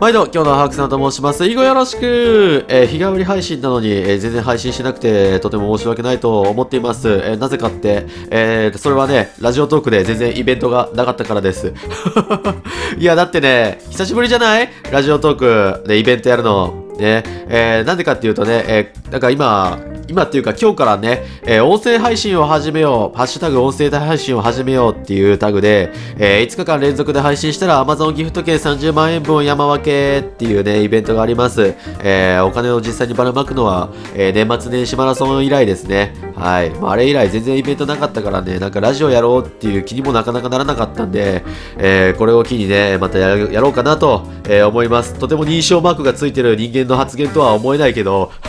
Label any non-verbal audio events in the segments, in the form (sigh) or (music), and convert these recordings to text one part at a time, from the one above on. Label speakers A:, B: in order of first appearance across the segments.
A: 毎度、今日のハークさんと申します。以後よろしく、えー日替わり配信なのに、えー全然配信しなくて、とても申し訳ないと思っています。えーなぜかって、えーそれはね、ラジオトークで全然イベントがなかったからです。(laughs) いや、だってね、久しぶりじゃない？ラジオトークでイベントやるの。ね、えーなんでかっていうとね、えーなんか今、今っていうか今日からね、えー音声配信を始めよう、ハッシュタグ音声配信を始めようっていうタグで、えー5日間連続で配信したら Amazon ギフト券30万円分を山分けっていうね、イベントがあります。えーお金を実際にばらまくのは、えー年末年始マラソン以来ですね。はい。まあ、あれ以来全然イベントなかったからね、なんかラジオやろうっていう気にもなかなかならなかったんで、えーこれを機にね、またやろうかなと、えー思います。とても認証マークがついてる人間の発言とは思えないけど、(laughs)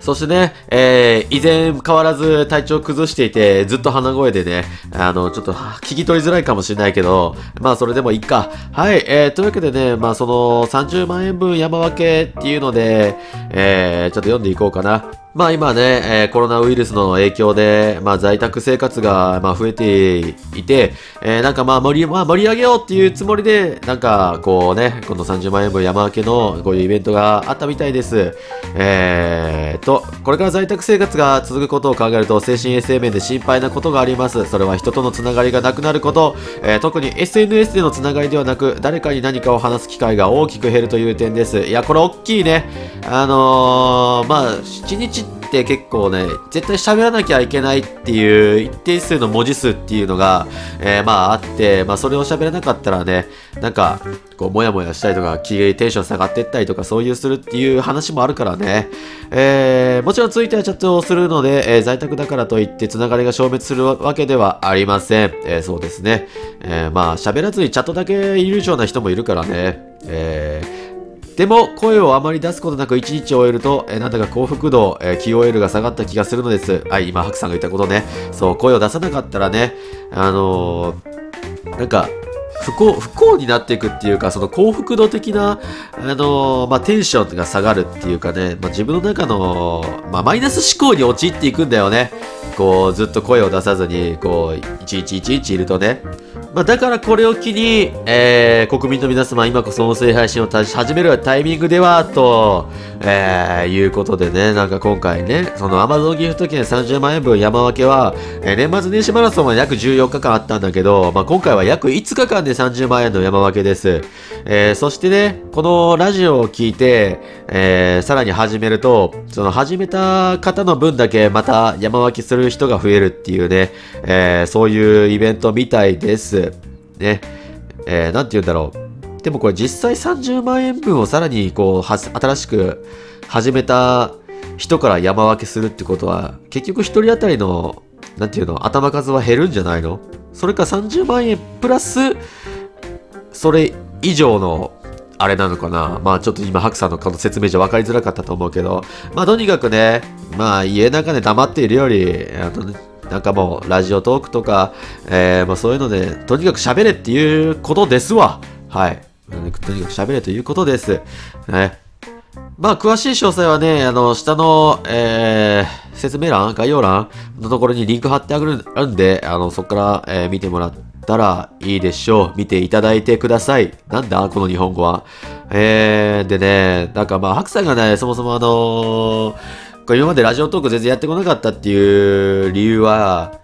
A: そしてね、えー以前変わらず体調崩していて、ずっと鼻声でね、あの、ちょっと聞き取りづらいかもしれないけど、まあそれでもいいか。はい、えーというわけでね、まあその30万円分山分けっていうので、えーちょっと読んでいこうかな。まあ今ね、えーコロナウイルスの影響で、まあ在宅生活が、まあ、増えていて、えーなんかまあ盛り、まあ、盛り上げようっていうつもりで、なんかこうね、この30万円分山分けのこういうイベントがあったみたいです。えーと、これから在宅生活が続くことを考えると、精神衛生面で心配なことがあります。それは人とのつながりがなくなること、えー特に SNS でのつながりではなく、誰かに何かを話す機会が大きく減るという点です。いや、これ大きいね。あのー、まあ、7日って結構ね、絶対喋らなきゃいけないっていう一定数の文字数っていうのが、えーまああって、まあそれを喋らなかったらね、なんか、こう、もやもやしたりとか、気テンション下がってったりとか、そういうするっていう話もあるからね。えーもちろんツイッターチャットをするので、えー在宅だからといってつながりが消滅するわけではありません。えーそうですね。えーまあ喋らずにチャットだけいるような人もいるからね。えーでも、声をあまり出すことなく一日を終えると、えーなんだか幸福度、えー QOL が下がった気がするのです。はい、今、ハクさんが言ったことね。そう、声を出さなかったらね、あのーなんか、不幸、不幸になっていくっていうか、その幸福度的な、あのーまあ、テンションが下がるっていうかね、まあ、自分の中の、まあ、マイナス思考に陥っていくんだよね。こう、ずっと声を出さずに、こう、いちいちいちいちいるとね。まあ、だからこれを機に、えー国民の皆様、今こそ音声配信を始めるタイミングでは、と、えーいうことでね、なんか今回ね、その Amazon ギフト券30万円分山分けは、えー年末年始マラソンは約14日間あったんだけど、まあ、今回は約5日間で30万円の山分けです。えーそしてね、このラジオを聞いて、えーさらに始めると、その始めた方の分だけまた山分けする人が増えるっていうね、えーそういうイベントみたいです。ね。えーなんて言うんだろう。でもこれ実際30万円分をさらにこう、新しく始めた人から山分けするってことは、結局一人当たりの、なんていうの、頭数は減るんじゃないの？それか30万円プラス、それ以上の、あれなのかな？まあちょっと今、ハクさんのこの説明じゃ分かりづらかったと思うけど、まあとにかくね、まあ家の中で黙っているより、あのなんかもうラジオトークとか、えーまあそういうので、とにかく喋れっていうことですわ。はい。とにかく喋れということです。ね。まあ、詳しい詳細はね、あの、下の、えー、説明欄、概要欄のところにリンク貼ってあるんで、あの、そこから、えー見てもらったらいいでしょう。見ていただいてください。なんだこの日本語は。えー、でね、なんかまあ、白さんがね、そもそもあのー今までラジオトーク全然やってこなかったっていう理由は、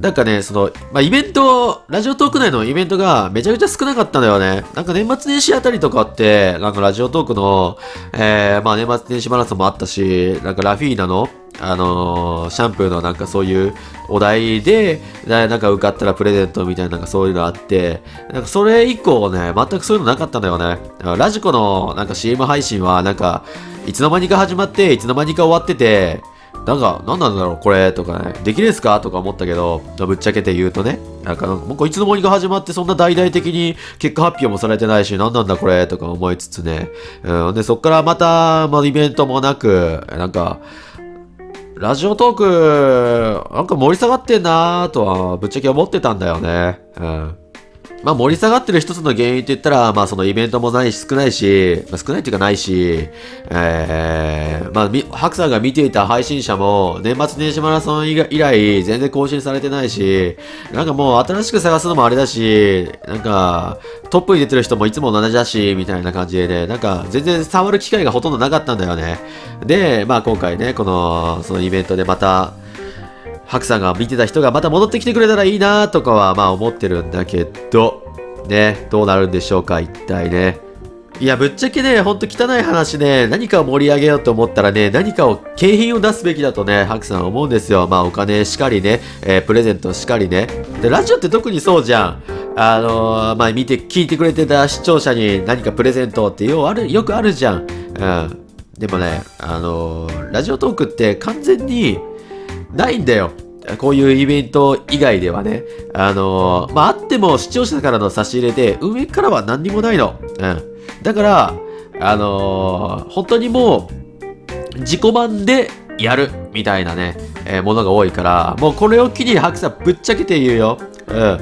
A: なんかね、その、まあ、イベント、ラジオトーク内のイベントがめちゃくちゃ少なかったんだよね。なんか年末年始あたりとかって、なんかラジオトークの、えー、まあ年末年始マラソンもあったし、なんかラフィーナの、あのーシャンプーのなんかそういうお題で、なんか受かったらプレゼントみたいななんかそういうのあって、なんかそれ以降ね、全くそういうのなかったんだよね。ラジコのなんか CM 配信はなんか、いつの間にか始まって、いつの間にか終わってて、なんか、何なんだろう、これ、とかね、できるですか？とか思ったけど、ぶっちゃけて言うとね、なんか、もういつの間にか始まって、そんな大々的に結果発表もされてないし、何なんだこれ、とか思いつつね、うん、で、そっからまた、まあ、イベントもなく、なんか、ラジオトーク、なんか盛り下がってんなーとは、ぶっちゃけ思ってたんだよね。うん。まあ盛り下がってる一つの原因って言ったら、まあそのイベントもないし少ないし、まあ、少ないっていうかないし、えー、まあ、ハクさんが見ていた配信者も年末年始マラソン以来全然更新されてないし、なんかもう新しく探すのもあれだし、なんかトップに出てる人もいつも同じだし、みたいな感じでね、なんか全然触る機会がほとんどなかったんだよね。で、まあ今回ね、この、そのイベントでまた、ハクさんが見てた人がまた戻ってきてくれたらいいなとかはまあ思ってるんだけど、ね、どうなるんでしょうか、一体ね。いや、ぶっちゃけね、ほんと汚い話ね、何かを盛り上げようと思ったらね、何かを、景品を出すべきだとね、ハクさん思うんですよ。まあ、お金しかりね、えー、プレゼントしかりね。で、ラジオって特にそうじゃん。あのー、まあ、見て、聞いてくれてた視聴者に何かプレゼントってようある、よくあるじゃん。うん。でもね、あのー、ラジオトークって完全に、ないんだよ。こういうイベント以外ではね。あのー、まあ、あっても視聴者からの差し入れで、運営からは何にもないの。うん。だから、あのー、本当にもう、自己満でやるみたいなね、えー、ものが多いから、もうこれを機に白さんぶっちゃけて言うよ。うん。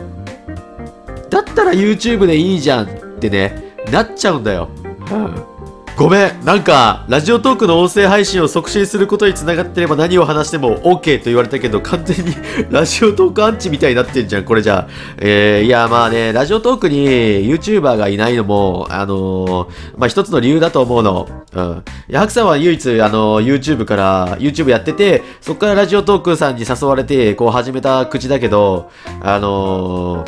A: だったら YouTube でいいじゃんってね、なっちゃうんだよ。うん。ごめん、なんか、ラジオトークの音声配信を促進することにつながってれば何を話しても OK と言われたけど、完全に (laughs) ラジオトークアンチみたいになってんじゃん、これじゃ。えー、いや、まあね、ラジオトークに YouTuber がいないのも、あのー、まあ一つの理由だと思うの。うん。ヤハクさんは唯一、あのー、YouTube から、YouTube やってて、そこからラジオトークさんに誘われて、こう始めた口だけど、あの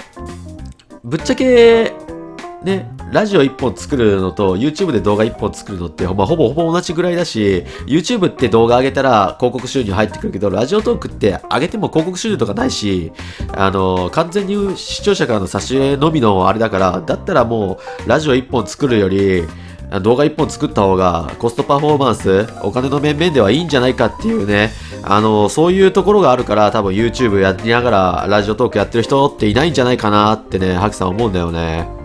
A: ぶっちゃけ、ね、ラジオ1本作るのと YouTube で動画1本作るのって、まあ、ほぼほぼ同じぐらいだし、YouTube って動画上げたら広告収入入ってくるけど、ラジオトークって上げても広告収入とかないし、あの、完全に視聴者からの差し入れのみのあれだから、だったらもうラジオ1本作るより、動画1本作った方がコストパフォーマンス、お金の面々ではいいんじゃないかっていうね、あの、そういうところがあるから多分 YouTube やりながらラジオトークやってる人っていないんじゃないかなってね、ハクさん思うんだよね。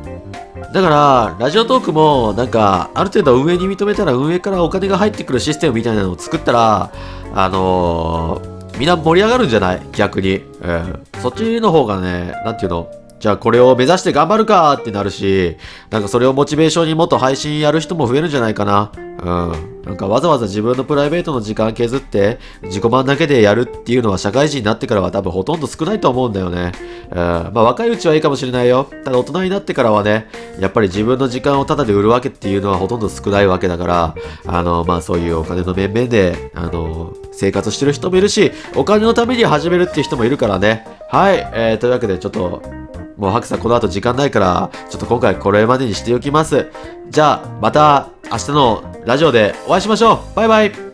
A: だから、ラジオトークも、なんか、ある程度運営に認めたら運営からお金が入ってくるシステムみたいなのを作ったら、あのー、みんな盛り上がるんじゃない？逆に。うん。そっちの方がね、なんていうの？じゃあこれを目指して頑張るかってなるし、なんかそれをモチベーションにもっと配信やる人も増えるんじゃないかな。うん。なんかわざわざ自分のプライベートの時間削って自己満だけでやるっていうのは社会人になってからは多分ほとんど少ないと思うんだよね。うん。まあ若いうちはいいかもしれないよ。ただ大人になってからはね、やっぱり自分の時間をタダで売るわけっていうのはほとんど少ないわけだから、あの、まあそういうお金の面々で、あの、生活してる人もいるし、お金のために始めるっていう人もいるからね。はい。えー、というわけでちょっと、もうハクさんこの後時間ないから、ちょっと今回これまでにしておきます。じゃあ、また明日のラジオでお会いしましょうバイバイ